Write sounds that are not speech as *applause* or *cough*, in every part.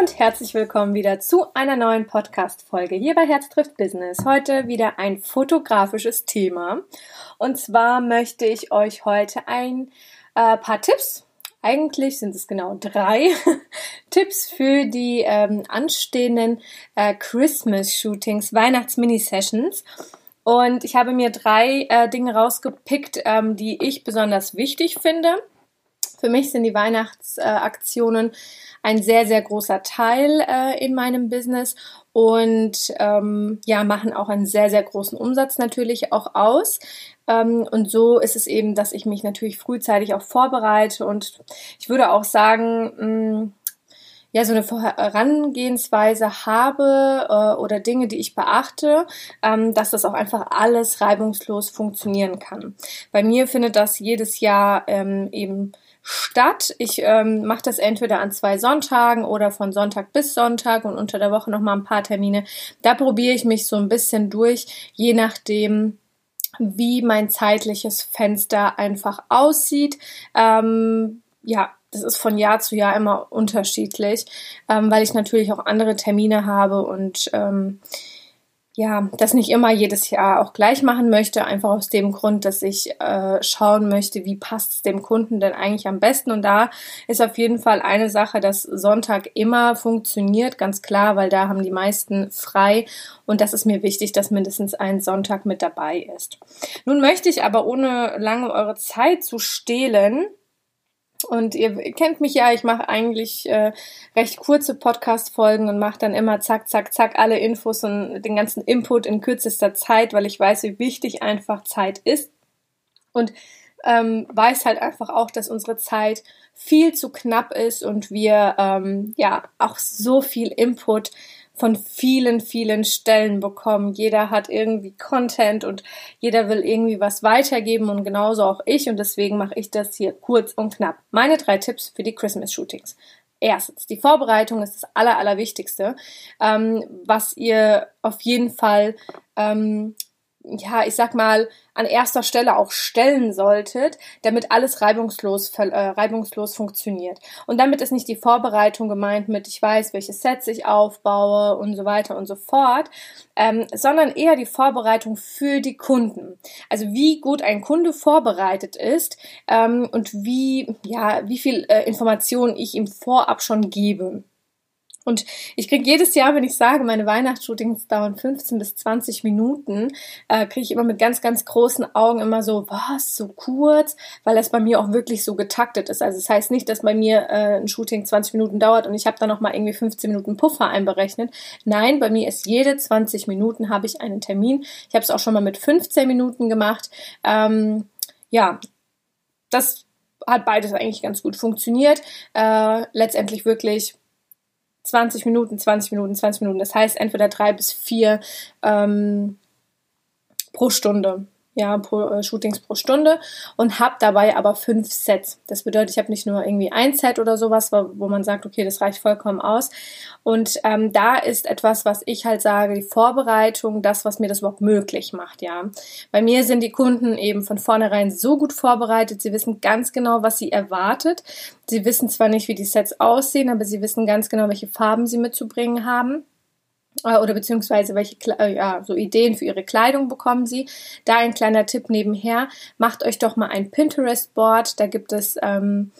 Und herzlich willkommen wieder zu einer neuen Podcast-Folge hier bei Herz trifft Business. Heute wieder ein fotografisches Thema. Und zwar möchte ich euch heute ein äh, paar Tipps, eigentlich sind es genau drei *laughs* Tipps für die ähm, anstehenden äh, Christmas-Shootings, Weihnachts-Mini-Sessions. Und ich habe mir drei äh, Dinge rausgepickt, ähm, die ich besonders wichtig finde. Für mich sind die Weihnachtsaktionen ein sehr, sehr großer Teil äh, in meinem Business und ähm, ja, machen auch einen sehr, sehr großen Umsatz natürlich auch aus. Ähm, und so ist es eben, dass ich mich natürlich frühzeitig auch vorbereite und ich würde auch sagen, mh, mm, ja, so eine Herangehensweise habe äh, oder Dinge, die ich beachte, ähm, dass das auch einfach alles reibungslos funktionieren kann. Bei mir findet das jedes Jahr ähm, eben statt. Ich ähm, mache das entweder an zwei Sonntagen oder von Sonntag bis Sonntag und unter der Woche noch mal ein paar Termine. Da probiere ich mich so ein bisschen durch, je nachdem, wie mein zeitliches Fenster einfach aussieht. Ähm, ja, das ist von Jahr zu Jahr immer unterschiedlich, ähm, weil ich natürlich auch andere Termine habe und ähm, ja, das nicht immer jedes Jahr auch gleich machen möchte, einfach aus dem Grund, dass ich äh, schauen möchte, wie passt es dem Kunden denn eigentlich am besten. Und da ist auf jeden Fall eine Sache, dass Sonntag immer funktioniert, ganz klar, weil da haben die meisten frei. Und das ist mir wichtig, dass mindestens ein Sonntag mit dabei ist. Nun möchte ich aber ohne lange eure Zeit zu stehlen, und ihr kennt mich ja, ich mache eigentlich äh, recht kurze Podcast-Folgen und mache dann immer zack, zack, zack alle Infos und den ganzen Input in kürzester Zeit, weil ich weiß, wie wichtig einfach Zeit ist. Und ähm, weiß halt einfach auch, dass unsere Zeit viel zu knapp ist und wir ähm, ja auch so viel Input von vielen, vielen Stellen bekommen. Jeder hat irgendwie Content und jeder will irgendwie was weitergeben und genauso auch ich und deswegen mache ich das hier kurz und knapp. Meine drei Tipps für die Christmas Shootings. Erstens, die Vorbereitung ist das Aller, Allerwichtigste, ähm, was ihr auf jeden Fall ähm, ja, ich sag mal, an erster Stelle auch stellen solltet, damit alles reibungslos, äh, reibungslos funktioniert. Und damit ist nicht die Vorbereitung gemeint mit, ich weiß, welche Sets ich aufbaue und so weiter und so fort, ähm, sondern eher die Vorbereitung für die Kunden. Also wie gut ein Kunde vorbereitet ist ähm, und wie, ja, wie viel äh, Informationen ich ihm vorab schon gebe. Und ich kriege jedes Jahr, wenn ich sage, meine Weihnachtsshootings dauern 15 bis 20 Minuten, äh, kriege ich immer mit ganz, ganz großen Augen immer so, was, so kurz, weil das bei mir auch wirklich so getaktet ist. Also das heißt nicht, dass bei mir äh, ein Shooting 20 Minuten dauert und ich habe dann nochmal irgendwie 15 Minuten Puffer einberechnet. Nein, bei mir ist jede 20 Minuten habe ich einen Termin. Ich habe es auch schon mal mit 15 Minuten gemacht. Ähm, ja, das hat beides eigentlich ganz gut funktioniert. Äh, letztendlich wirklich 20 Minuten, 20 Minuten, 20 Minuten. Das heißt entweder drei bis vier ähm, pro Stunde ja, pro, äh, Shootings pro Stunde und habe dabei aber fünf Sets. Das bedeutet, ich habe nicht nur irgendwie ein Set oder sowas, wo, wo man sagt, okay, das reicht vollkommen aus. Und ähm, da ist etwas, was ich halt sage, die Vorbereitung, das, was mir das überhaupt möglich macht, ja. Bei mir sind die Kunden eben von vornherein so gut vorbereitet, sie wissen ganz genau, was sie erwartet. Sie wissen zwar nicht, wie die Sets aussehen, aber sie wissen ganz genau, welche Farben sie mitzubringen haben. Äh, oder beziehungsweise welche äh, ja, so Ideen für ihre Kleidung bekommen sie. Da ein kleiner Tipp nebenher, macht euch doch mal ein Pinterest-Board. Da gibt es ähm,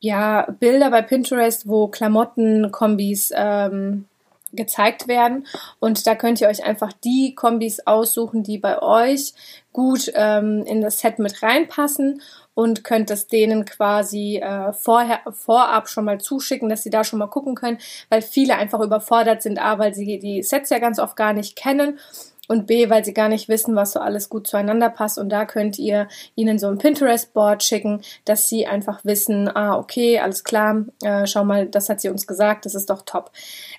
ja Bilder bei Pinterest, wo Klamottenkombis ähm, gezeigt werden. Und da könnt ihr euch einfach die Kombis aussuchen, die bei euch gut ähm, in das Set mit reinpassen und könnt es denen quasi äh, vorher, vorab schon mal zuschicken, dass sie da schon mal gucken können, weil viele einfach überfordert sind, A, weil sie die Sets ja ganz oft gar nicht kennen und B, weil sie gar nicht wissen, was so alles gut zueinander passt. Und da könnt ihr ihnen so ein Pinterest-Board schicken, dass sie einfach wissen, ah, okay, alles klar, äh, schau mal, das hat sie uns gesagt, das ist doch top.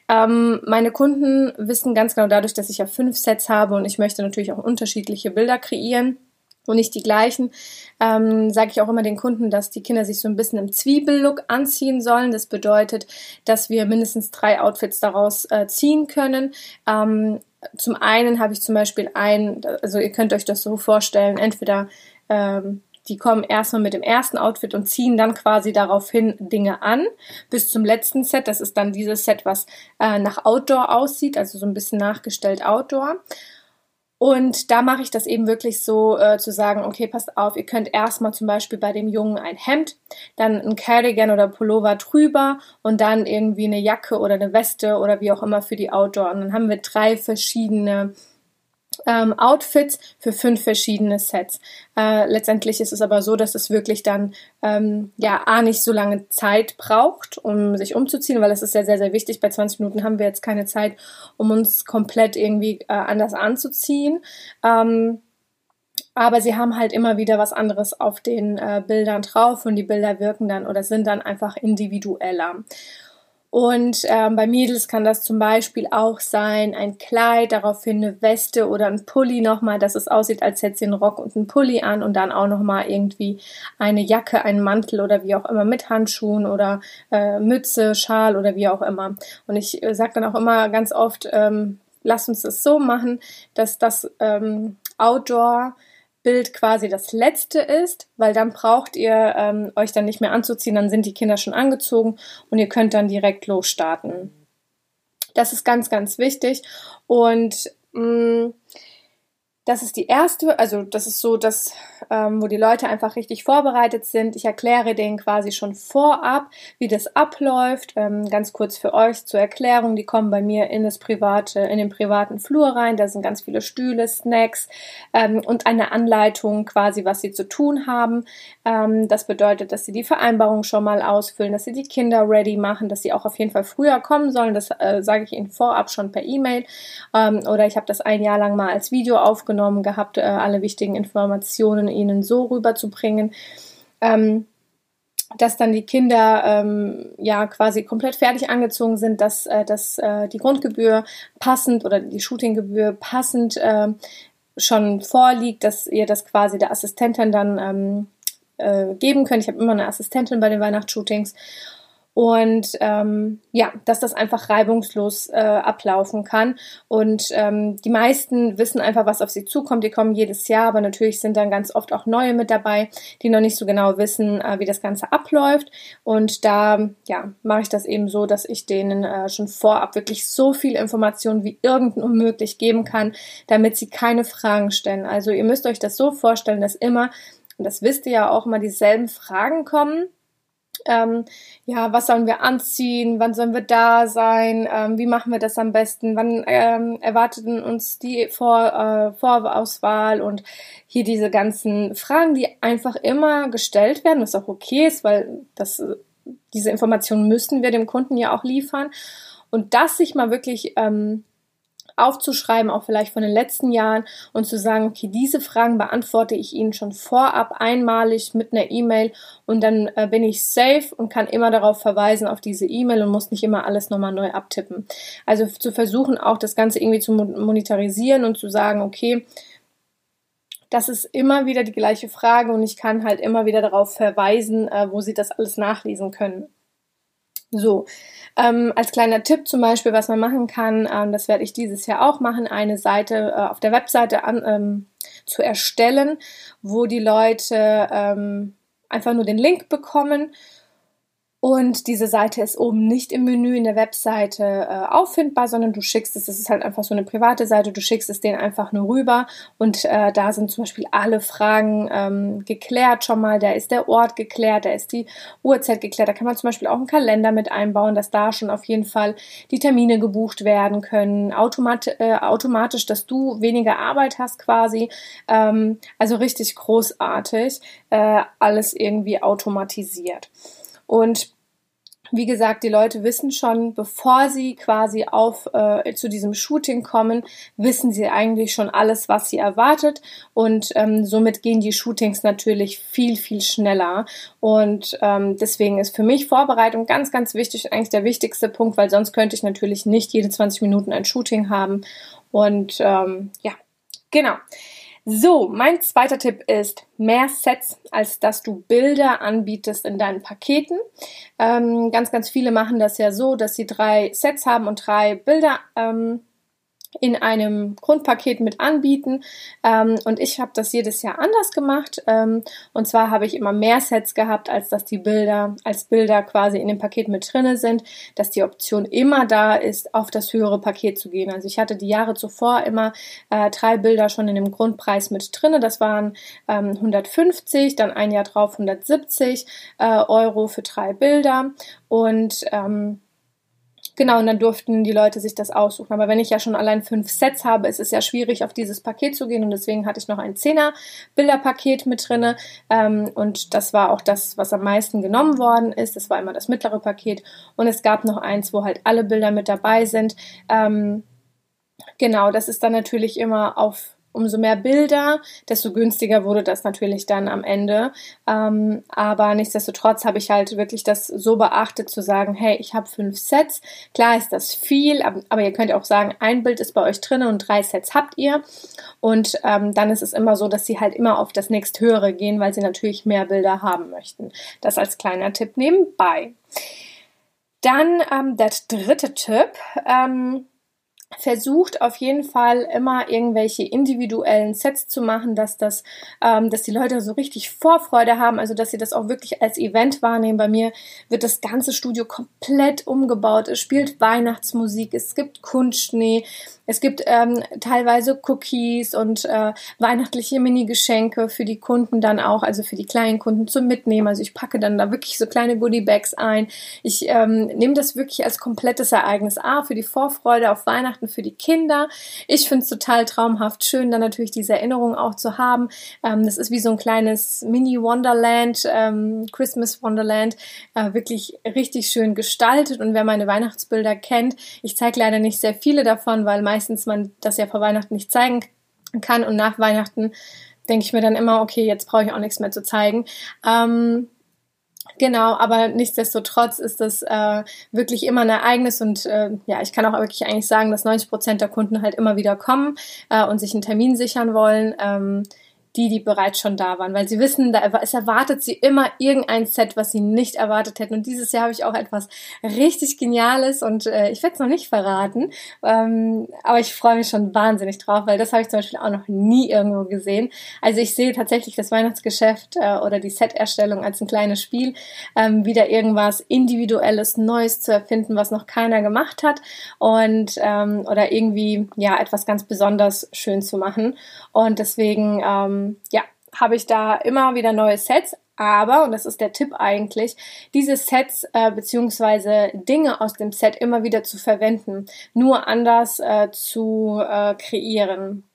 Ähm, meine Kunden wissen ganz genau dadurch, dass ich ja fünf Sets habe und ich möchte natürlich auch unterschiedliche Bilder kreieren und nicht die gleichen, ähm, sage ich auch immer den Kunden, dass die Kinder sich so ein bisschen im Zwiebellook anziehen sollen. Das bedeutet, dass wir mindestens drei Outfits daraus äh, ziehen können. Ähm, zum einen habe ich zum Beispiel ein, also ihr könnt euch das so vorstellen, entweder ähm, die kommen erstmal mit dem ersten Outfit und ziehen dann quasi daraufhin Dinge an bis zum letzten Set. Das ist dann dieses Set, was äh, nach Outdoor aussieht, also so ein bisschen nachgestellt Outdoor. Und da mache ich das eben wirklich so, äh, zu sagen, okay, passt auf, ihr könnt erstmal zum Beispiel bei dem Jungen ein Hemd, dann ein Cardigan oder Pullover drüber und dann irgendwie eine Jacke oder eine Weste oder wie auch immer für die Outdoor. Und dann haben wir drei verschiedene ähm, Outfits für fünf verschiedene Sets. Äh, letztendlich ist es aber so, dass es wirklich dann ähm, ja A nicht so lange Zeit braucht, um sich umzuziehen, weil es ist ja sehr, sehr wichtig. Bei 20 Minuten haben wir jetzt keine Zeit, um uns komplett irgendwie äh, anders anzuziehen. Ähm, aber sie haben halt immer wieder was anderes auf den äh, Bildern drauf und die Bilder wirken dann oder sind dann einfach individueller. Und ähm, bei Mädels kann das zum Beispiel auch sein, ein Kleid, daraufhin eine Weste oder ein Pulli nochmal, dass es aussieht, als hätte sie einen Rock und einen Pulli an und dann auch nochmal irgendwie eine Jacke, einen Mantel oder wie auch immer mit Handschuhen oder äh, Mütze, Schal oder wie auch immer. Und ich äh, sage dann auch immer ganz oft, ähm, lasst uns das so machen, dass das ähm, Outdoor Bild quasi das letzte ist, weil dann braucht ihr ähm, euch dann nicht mehr anzuziehen, dann sind die Kinder schon angezogen und ihr könnt dann direkt losstarten. Das ist ganz, ganz wichtig und mh, mm, das ist die erste, also das ist so, dass, ähm, wo die Leute einfach richtig vorbereitet sind. Ich erkläre denen quasi schon vorab, wie das abläuft. Ähm, ganz kurz für euch zur Erklärung, die kommen bei mir in das private, in den privaten Flur rein. Da sind ganz viele Stühle, Snacks ähm, und eine Anleitung quasi, was sie zu tun haben. Ähm, das bedeutet, dass sie die Vereinbarung schon mal ausfüllen, dass sie die Kinder ready machen, dass sie auch auf jeden Fall früher kommen sollen. Das äh, sage ich ihnen vorab schon per E-Mail. Ähm, oder ich habe das ein Jahr lang mal als Video aufgenommen aufgenommen gehabt, äh, alle wichtigen Informationen ihnen so rüberzubringen. Ähm, dass dann die Kinder ähm, ja quasi komplett fertig angezogen sind, dass, äh, dass äh, die Grundgebühr passend oder die Shootinggebühr passend äh, schon vorliegt, dass ihr das quasi der Assistentin dann ähm, äh, geben könnt. Ich habe immer eine Assistentin bei den Weihnachtsshootings und ähm, ja, dass das einfach reibungslos äh, ablaufen kann. Und ähm, die meisten wissen einfach, was auf sie zukommt. Die kommen jedes Jahr, aber natürlich sind dann ganz oft auch neue mit dabei, die noch nicht so genau wissen, äh, wie das Ganze abläuft. Und da ja, mache ich das eben so, dass ich denen äh, schon vorab wirklich so viel Information wie irgend möglich geben kann, damit sie keine Fragen stellen. Also ihr müsst euch das so vorstellen, dass immer, und das wisst ihr ja auch, immer dieselben Fragen kommen ähm, ja, was sollen wir anziehen, wann sollen wir da sein, ähm, wie machen wir das am besten, wann ähm, erwarteten uns die Vor äh, Vorauswahl? Und hier diese ganzen Fragen, die einfach immer gestellt werden, was auch okay ist, weil das, diese Informationen müssen wir dem Kunden ja auch liefern. Und das sich mal wirklich ähm, aufzuschreiben, auch vielleicht von den letzten Jahren und zu sagen, okay, diese Fragen beantworte ich Ihnen schon vorab einmalig mit einer E-Mail und dann äh, bin ich safe und kann immer darauf verweisen auf diese E-Mail und muss nicht immer alles nochmal neu abtippen. Also zu versuchen auch das Ganze irgendwie zu monetarisieren und zu sagen, okay, das ist immer wieder die gleiche Frage und ich kann halt immer wieder darauf verweisen, äh, wo Sie das alles nachlesen können. So, ähm, als kleiner Tipp zum Beispiel, was man machen kann, ähm, das werde ich dieses Jahr auch machen, eine Seite äh, auf der Webseite an, ähm, zu erstellen, wo die Leute ähm, einfach nur den Link bekommen und diese Seite ist oben nicht im Menü in der Webseite äh, auffindbar, sondern du schickst es, das ist halt einfach so eine private Seite, du schickst es denen einfach nur rüber. Und äh, da sind zum Beispiel alle Fragen ähm, geklärt schon mal, da ist der Ort geklärt, da ist die Uhrzeit geklärt, da kann man zum Beispiel auch einen Kalender mit einbauen, dass da schon auf jeden Fall die Termine gebucht werden können, automat äh, automatisch, dass du weniger Arbeit hast quasi, ähm, also richtig großartig, äh, alles irgendwie automatisiert. Und wie gesagt, die Leute wissen schon, bevor sie quasi auf äh, zu diesem Shooting kommen, wissen sie eigentlich schon alles, was sie erwartet. Und ähm, somit gehen die Shootings natürlich viel viel schneller. Und ähm, deswegen ist für mich Vorbereitung ganz ganz wichtig, eigentlich der wichtigste Punkt, weil sonst könnte ich natürlich nicht jede 20 Minuten ein Shooting haben. Und ähm, ja genau. So, mein zweiter Tipp ist mehr Sets, als dass du Bilder anbietest in deinen Paketen. Ähm, ganz, ganz viele machen das ja so, dass sie drei Sets haben und drei Bilder ähm, in einem Grundpaket mit anbieten. Ähm, und ich habe das jedes Jahr anders gemacht. Ähm, und zwar habe ich immer mehr Sets gehabt, als dass die Bilder als Bilder quasi in dem Paket mit drinne sind, dass die Option immer da ist, auf das höhere Paket zu gehen. Also ich hatte die Jahre zuvor immer äh, drei Bilder schon in dem Grundpreis mit drinne. Das waren ähm, 150, dann ein Jahr drauf 170 äh, Euro für drei Bilder. Und ähm, Genau, und dann durften die Leute sich das aussuchen. Aber wenn ich ja schon allein fünf Sets habe, ist es ja schwierig, auf dieses Paket zu gehen. Und deswegen hatte ich noch ein Zehner-Bilderpaket mit drinne. Ähm, und das war auch das, was am meisten genommen worden ist. Das war immer das mittlere Paket. Und es gab noch eins, wo halt alle Bilder mit dabei sind. Ähm, genau, das ist dann natürlich immer auf umso mehr Bilder, desto günstiger wurde das natürlich dann am Ende. Ähm, aber nichtsdestotrotz habe ich halt wirklich das so beachtet zu sagen, hey, ich habe fünf Sets. Klar ist das viel, aber ihr könnt auch sagen, ein Bild ist bei euch drin und drei Sets habt ihr. Und ähm, dann ist es immer so, dass sie halt immer auf das nächsthöhere gehen, weil sie natürlich mehr Bilder haben möchten. Das als kleiner Tipp nebenbei. Dann ähm, der dritte Tipp. Ähm, versucht auf jeden Fall immer irgendwelche individuellen Sets zu machen, dass das, ähm, dass die Leute so richtig Vorfreude haben, also dass sie das auch wirklich als Event wahrnehmen. Bei mir wird das ganze Studio komplett umgebaut. Es spielt Weihnachtsmusik, es gibt Kunstschnee, es gibt ähm, teilweise Cookies und äh, weihnachtliche Mini-Geschenke für die Kunden dann auch, also für die kleinen Kunden zum Mitnehmen. Also ich packe dann da wirklich so kleine Goodie-Bags ein. Ich ähm, nehme das wirklich als komplettes Ereignis. A, für die Vorfreude auf Weihnachten für die Kinder. Ich finde es total traumhaft schön, dann natürlich diese Erinnerung auch zu haben. Ähm, das ist wie so ein kleines Mini-Wonderland, ähm, Christmas Wonderland, äh, wirklich richtig schön gestaltet. Und wer meine Weihnachtsbilder kennt, ich zeige leider nicht sehr viele davon, weil meistens man das ja vor Weihnachten nicht zeigen kann und nach Weihnachten denke ich mir dann immer, okay, jetzt brauche ich auch nichts mehr zu zeigen. Ähm, Genau, aber nichtsdestotrotz ist das äh, wirklich immer ein Ereignis und äh, ja, ich kann auch wirklich eigentlich sagen, dass 90 Prozent der Kunden halt immer wieder kommen äh, und sich einen Termin sichern wollen. Ähm, die, die bereits schon da waren, weil sie wissen, da, es erwartet sie immer irgendein Set, was sie nicht erwartet hätten. Und dieses Jahr habe ich auch etwas richtig Geniales und äh, ich werde es noch nicht verraten, ähm, aber ich freue mich schon wahnsinnig drauf, weil das habe ich zum Beispiel auch noch nie irgendwo gesehen. Also ich sehe tatsächlich das Weihnachtsgeschäft äh, oder die Set-Erstellung als ein kleines Spiel, ähm, wieder irgendwas Individuelles, Neues zu erfinden, was noch keiner gemacht hat und ähm, oder irgendwie ja etwas ganz besonders schön zu machen. Und deswegen ähm, ja, habe ich da immer wieder neue Sets. Aber, und das ist der Tipp eigentlich, diese Sets äh, beziehungsweise Dinge aus dem Set immer wieder zu verwenden, nur anders äh, zu äh, kreieren.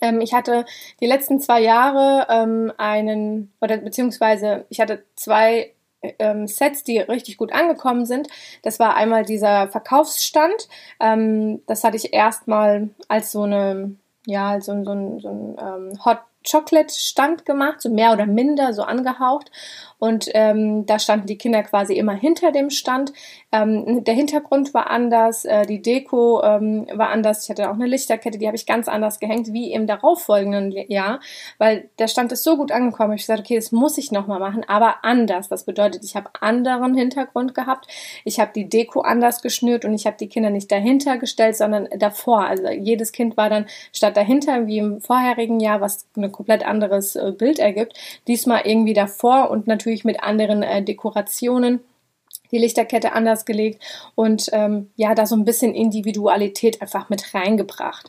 Ähm, ich hatte die letzten zwei Jahre ähm, einen, oder beziehungsweise ich hatte zwei ähm, Sets, die richtig gut angekommen sind. Das war einmal dieser Verkaufsstand. Ähm, das hatte ich erstmal als so eine, ja, so, so, so ein ähm, Hot Chocolate Stand gemacht, so mehr oder minder so angehaucht. Und ähm, da standen die Kinder quasi immer hinter dem Stand. Ähm, der Hintergrund war anders, äh, die Deko ähm, war anders. Ich hatte auch eine Lichterkette, die habe ich ganz anders gehängt wie im darauffolgenden Jahr, weil der Stand ist so gut angekommen. Ich gesagt, okay, das muss ich nochmal machen, aber anders. Das bedeutet, ich habe anderen Hintergrund gehabt. Ich habe die Deko anders geschnürt und ich habe die Kinder nicht dahinter gestellt, sondern davor. Also jedes Kind war dann statt dahinter wie im vorherigen Jahr, was ein komplett anderes äh, Bild ergibt, diesmal irgendwie davor und natürlich mit anderen äh, Dekorationen die Lichterkette anders gelegt und ähm, ja, da so ein bisschen Individualität einfach mit reingebracht.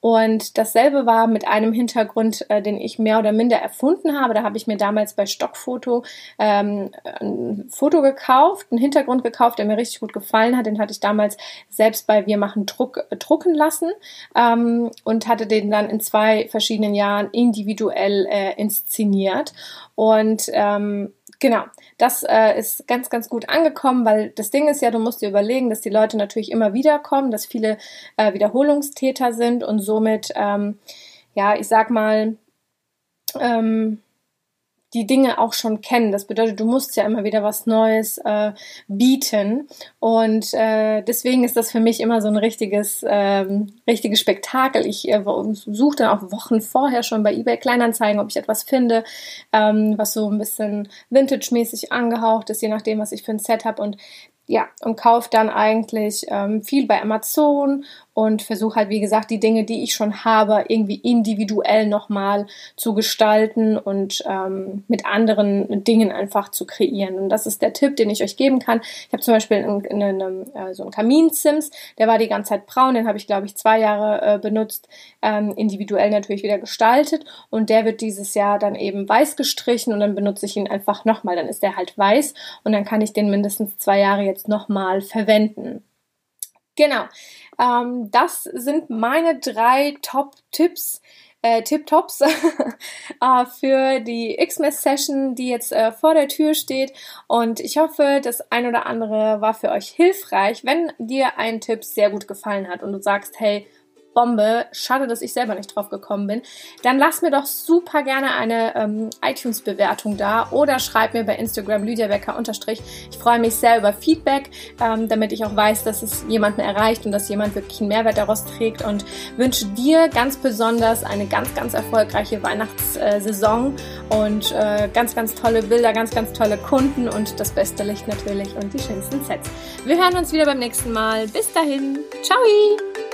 Und dasselbe war mit einem Hintergrund, äh, den ich mehr oder minder erfunden habe. Da habe ich mir damals bei Stockfoto ähm, ein Foto gekauft, einen Hintergrund gekauft, der mir richtig gut gefallen hat. Den hatte ich damals selbst bei Wir machen Druck äh, drucken lassen ähm, und hatte den dann in zwei verschiedenen Jahren individuell äh, inszeniert. Und ähm, genau, das äh, ist ganz, ganz gut angekommen, weil das Ding ist ja, du musst dir überlegen, dass die Leute natürlich immer wieder kommen, dass viele äh, Wiederholungstäter sind und somit, ähm, ja, ich sag mal, ähm, die Dinge auch schon kennen. Das bedeutet, du musst ja immer wieder was Neues äh, bieten. Und äh, deswegen ist das für mich immer so ein richtiges, ähm, richtiges Spektakel. Ich äh, suche dann auch Wochen vorher schon bei eBay Kleinanzeigen, ob ich etwas finde, ähm, was so ein bisschen Vintage-mäßig angehaucht ist, je nachdem, was ich für ein Set habe. Und ja, und kaufe dann eigentlich ähm, viel bei Amazon und versuche halt, wie gesagt, die Dinge, die ich schon habe, irgendwie individuell nochmal zu gestalten und ähm, mit anderen Dingen einfach zu kreieren. Und das ist der Tipp, den ich euch geben kann. Ich habe zum Beispiel in, in einem, äh, so einen Kamin-Sims, der war die ganze Zeit braun, den habe ich, glaube ich, zwei Jahre äh, benutzt, ähm, individuell natürlich wieder gestaltet und der wird dieses Jahr dann eben weiß gestrichen und dann benutze ich ihn einfach nochmal. Dann ist der halt weiß und dann kann ich den mindestens zwei Jahre jetzt nochmal verwenden. Genau. Ähm, das sind meine drei Top-Tipps, äh, Tip-Tops *laughs* äh, für die Xmas-Session, die jetzt äh, vor der Tür steht. Und ich hoffe, das ein oder andere war für euch hilfreich. Wenn dir ein Tipp sehr gut gefallen hat und du sagst, hey, Bombe. Schade, dass ich selber nicht drauf gekommen bin. Dann lass mir doch super gerne eine ähm, iTunes-Bewertung da oder schreib mir bei Instagram Lydia Becker unterstrich. Ich freue mich sehr über Feedback, ähm, damit ich auch weiß, dass es jemanden erreicht und dass jemand wirklich einen Mehrwert daraus trägt und wünsche dir ganz besonders eine ganz, ganz erfolgreiche Weihnachtssaison und äh, ganz, ganz tolle Bilder, ganz, ganz tolle Kunden und das beste Licht natürlich und die schönsten Sets. Wir hören uns wieder beim nächsten Mal. Bis dahin. Ciao!